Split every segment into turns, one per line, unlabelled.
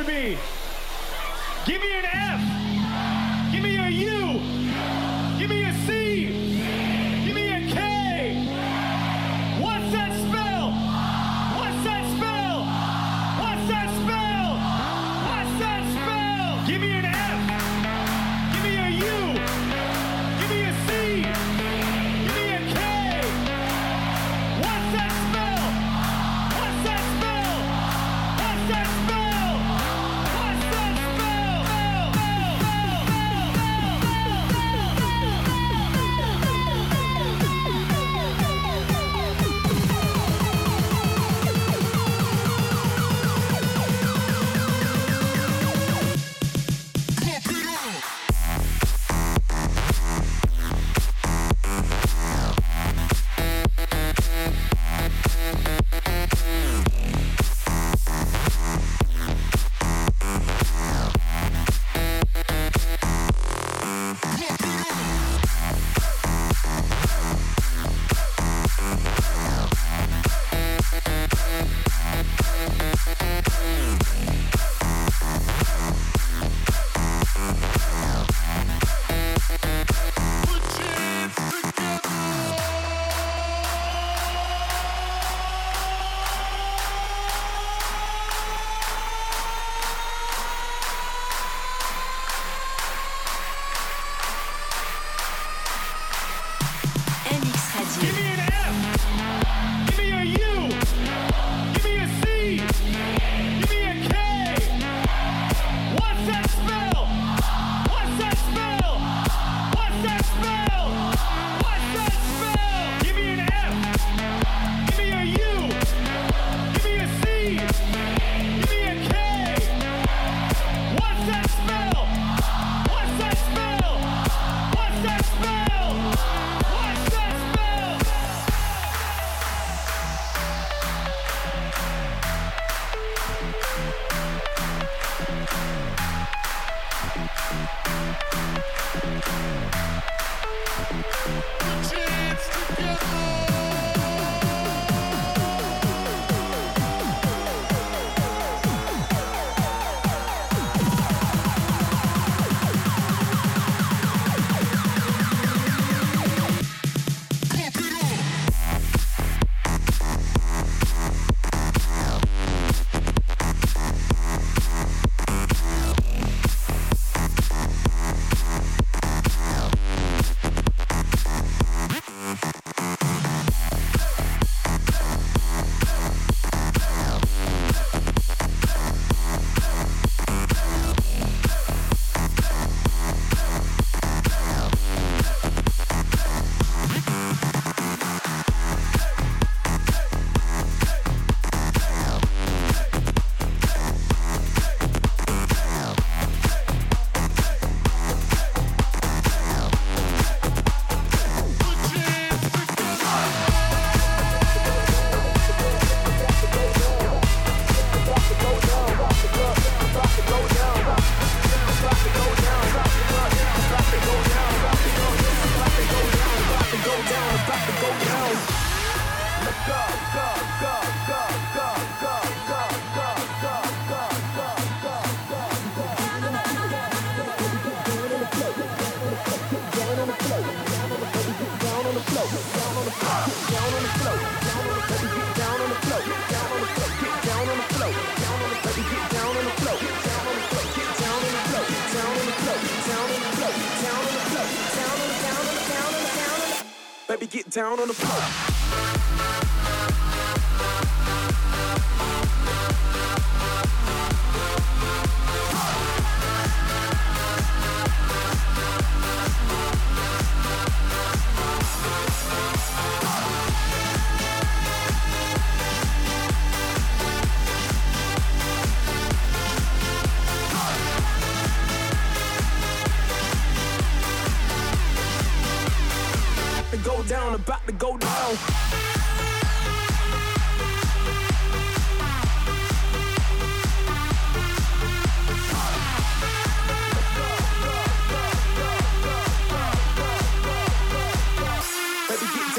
After me.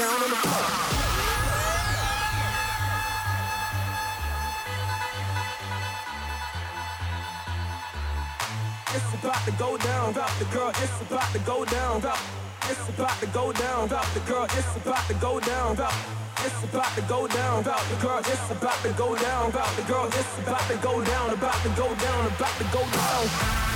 It's about to go down, about the girl. It's about to go down, about. It's about to go down, about the girl. It's about to go down, about. It's about to go down, about the girl. It's about to go down, about the girl. It's about to go down, about to go down, about to go down.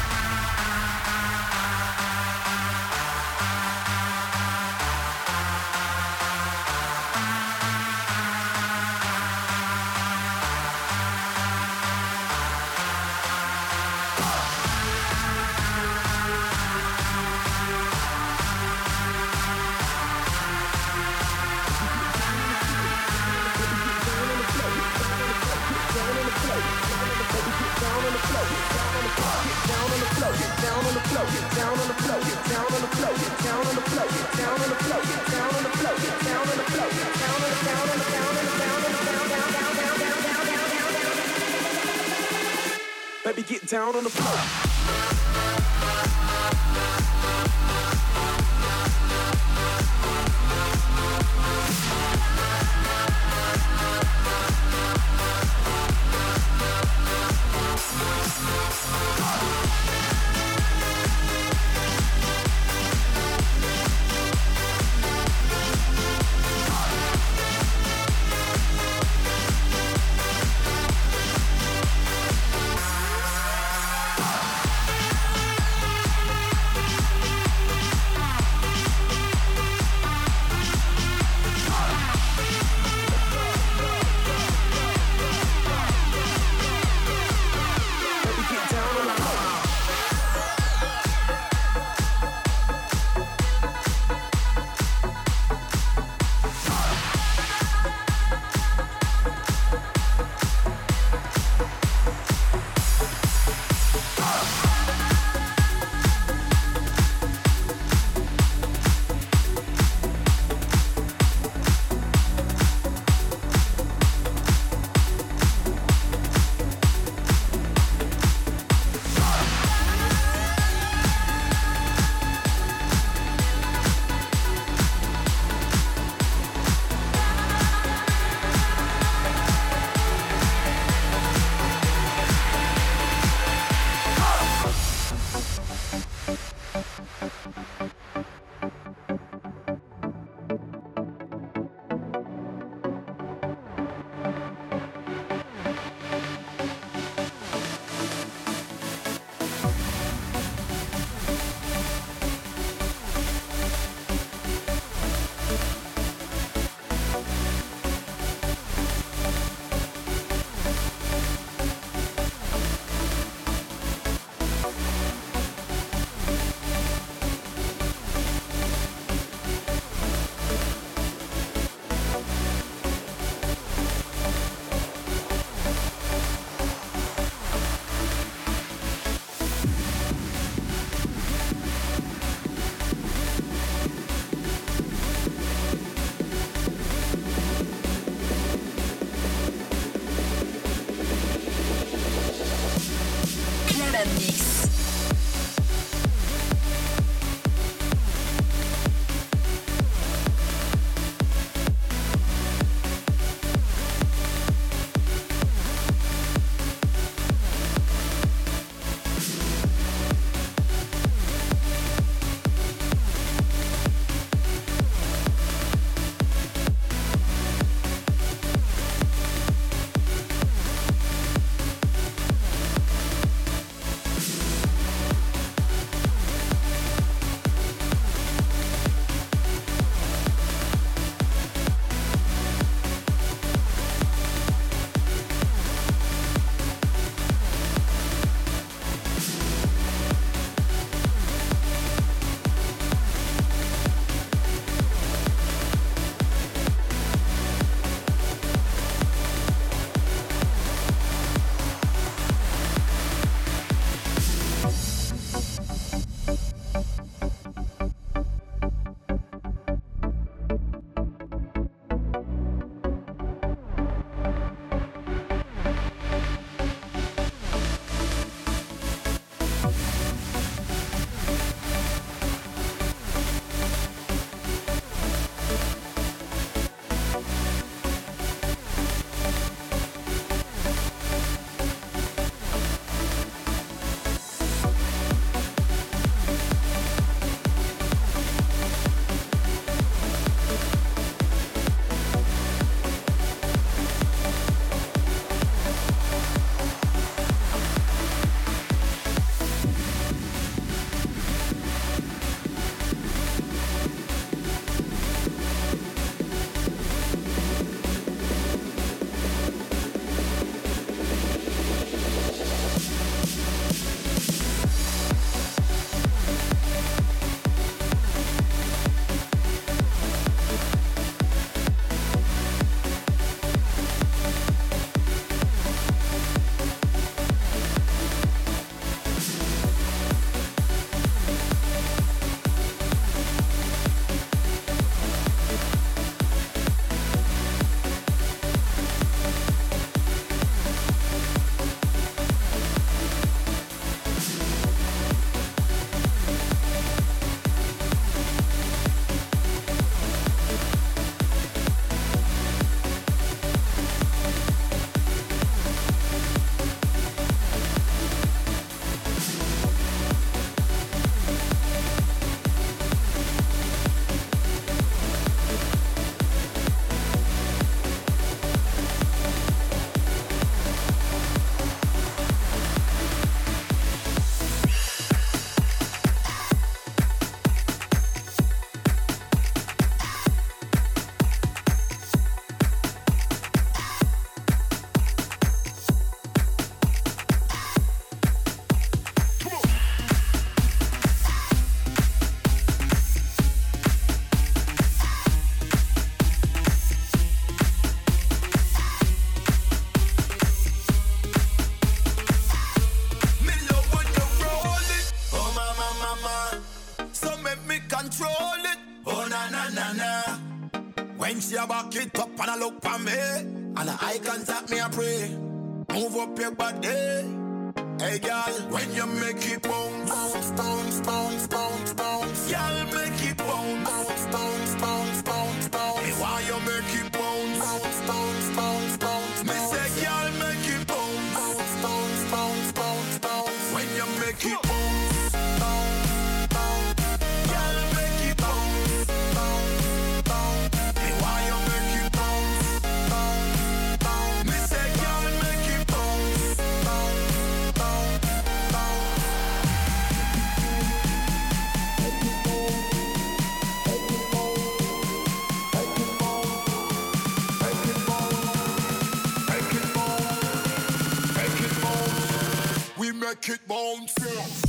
like it bounce, yeah.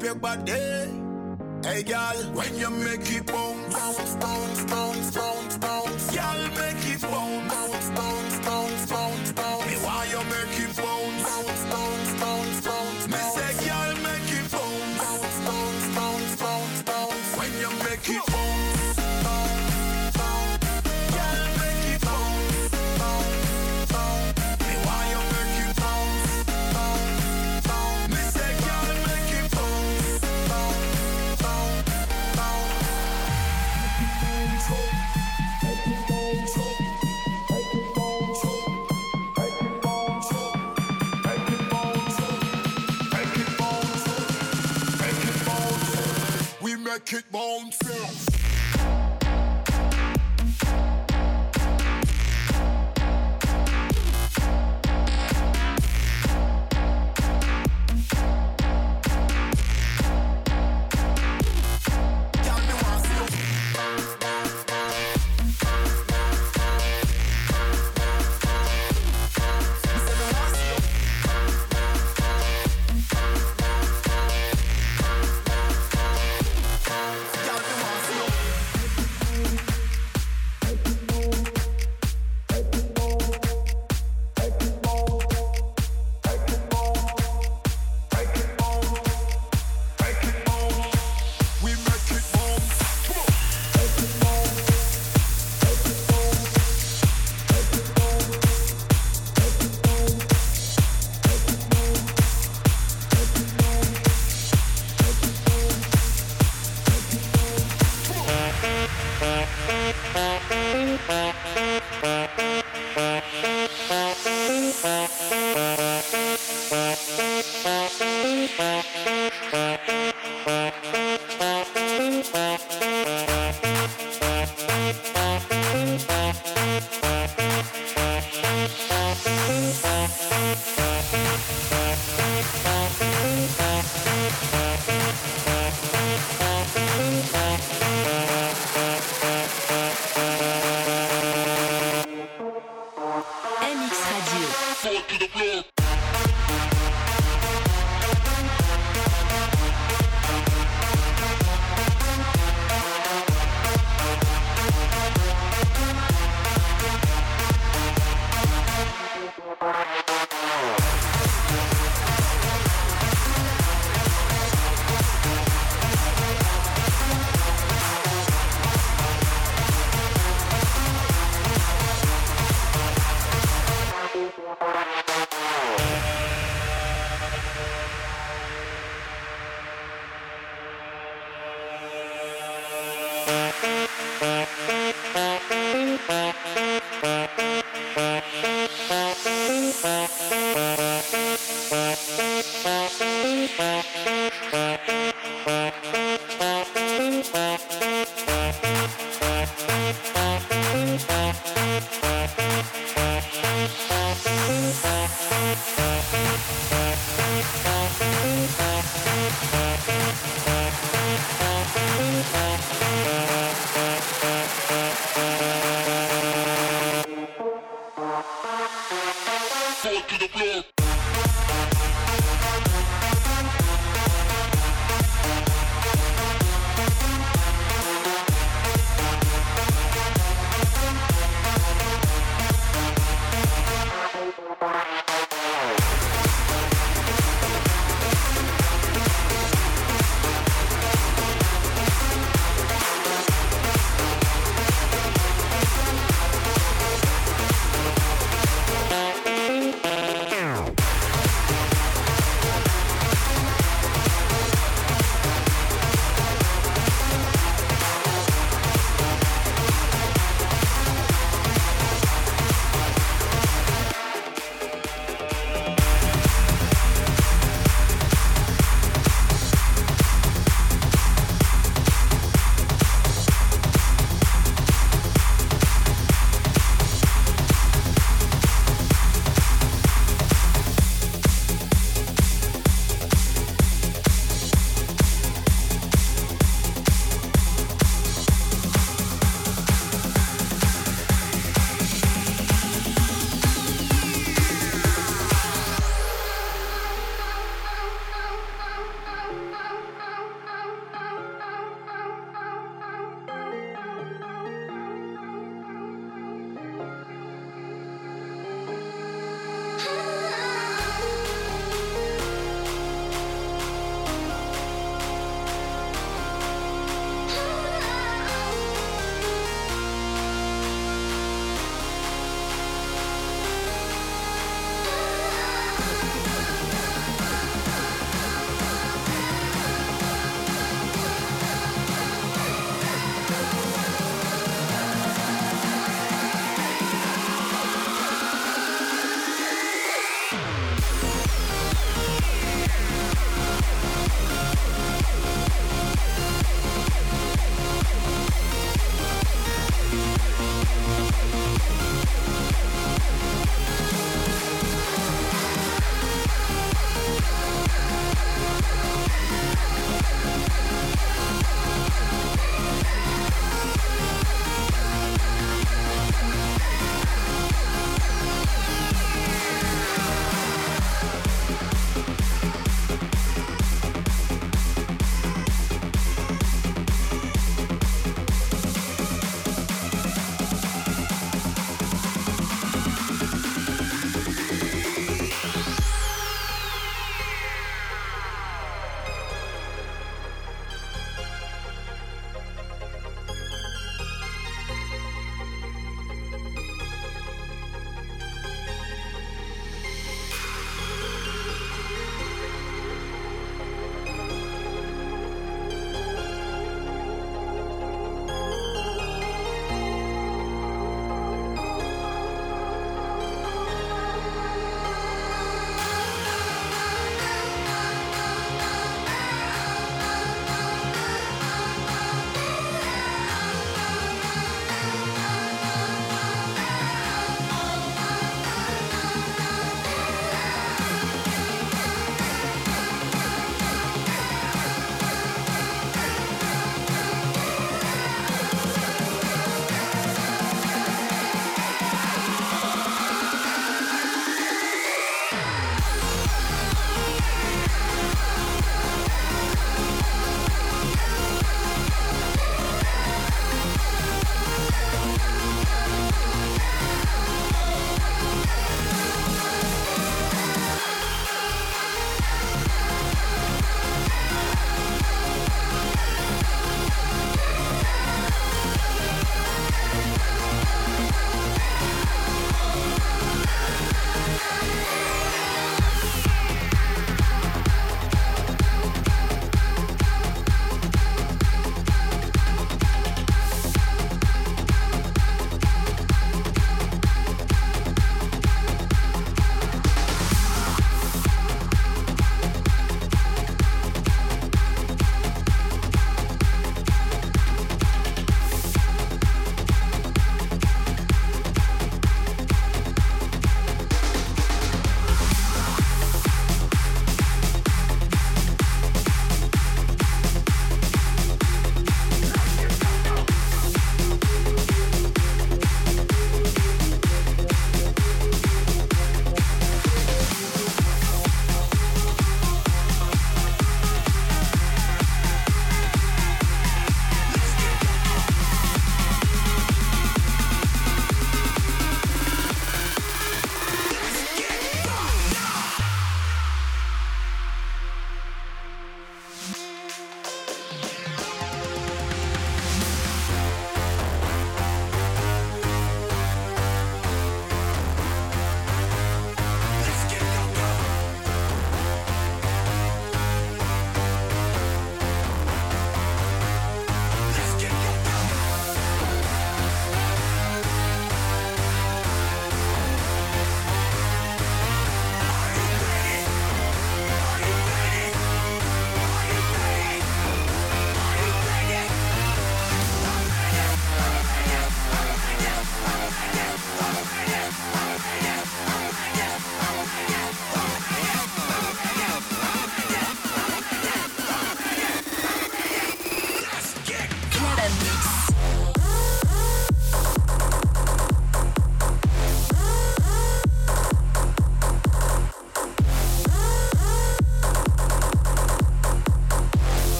up your body. Hey, girl, when you make it bounce, bounce, bounce, bounce.
kickball and film.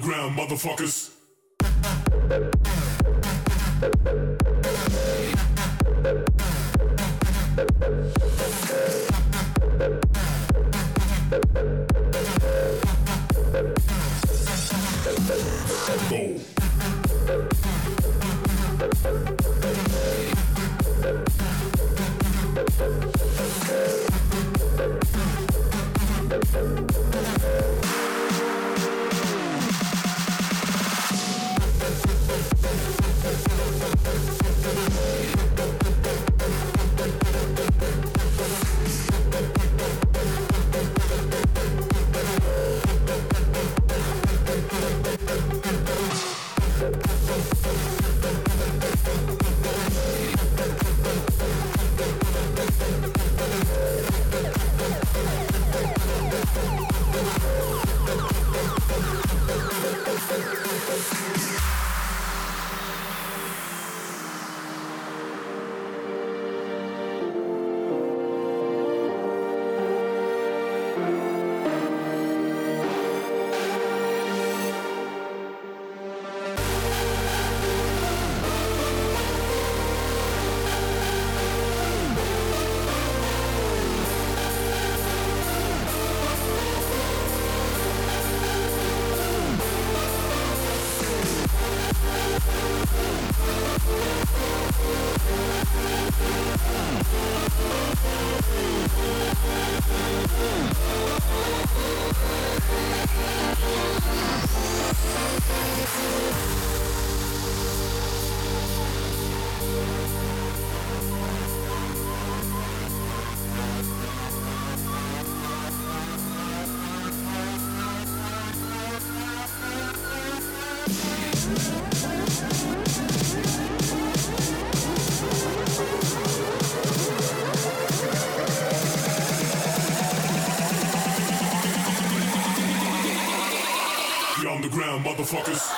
Underground motherfuckers. Motherfuckers.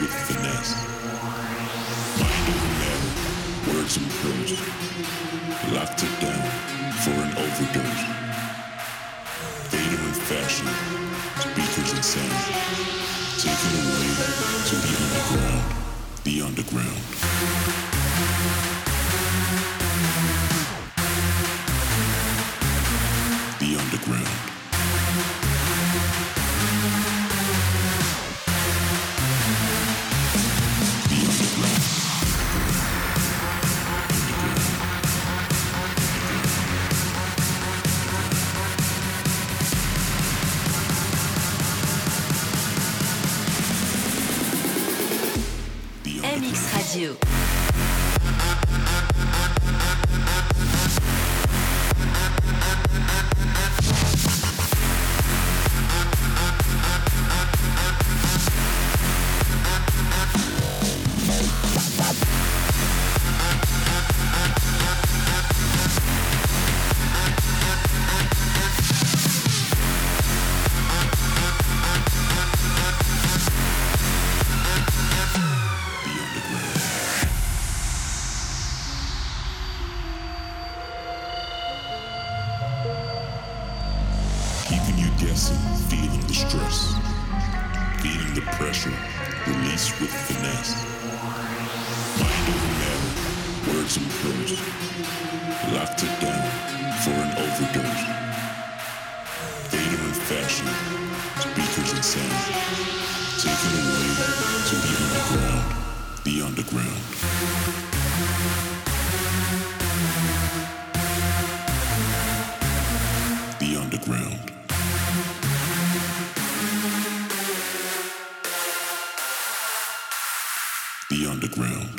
with finesse. Mind over matter, words and prose. Locked it down for an overdose. Data and fashion, speakers and sound. Taken away to the underground, the underground. ground.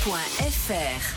Fr.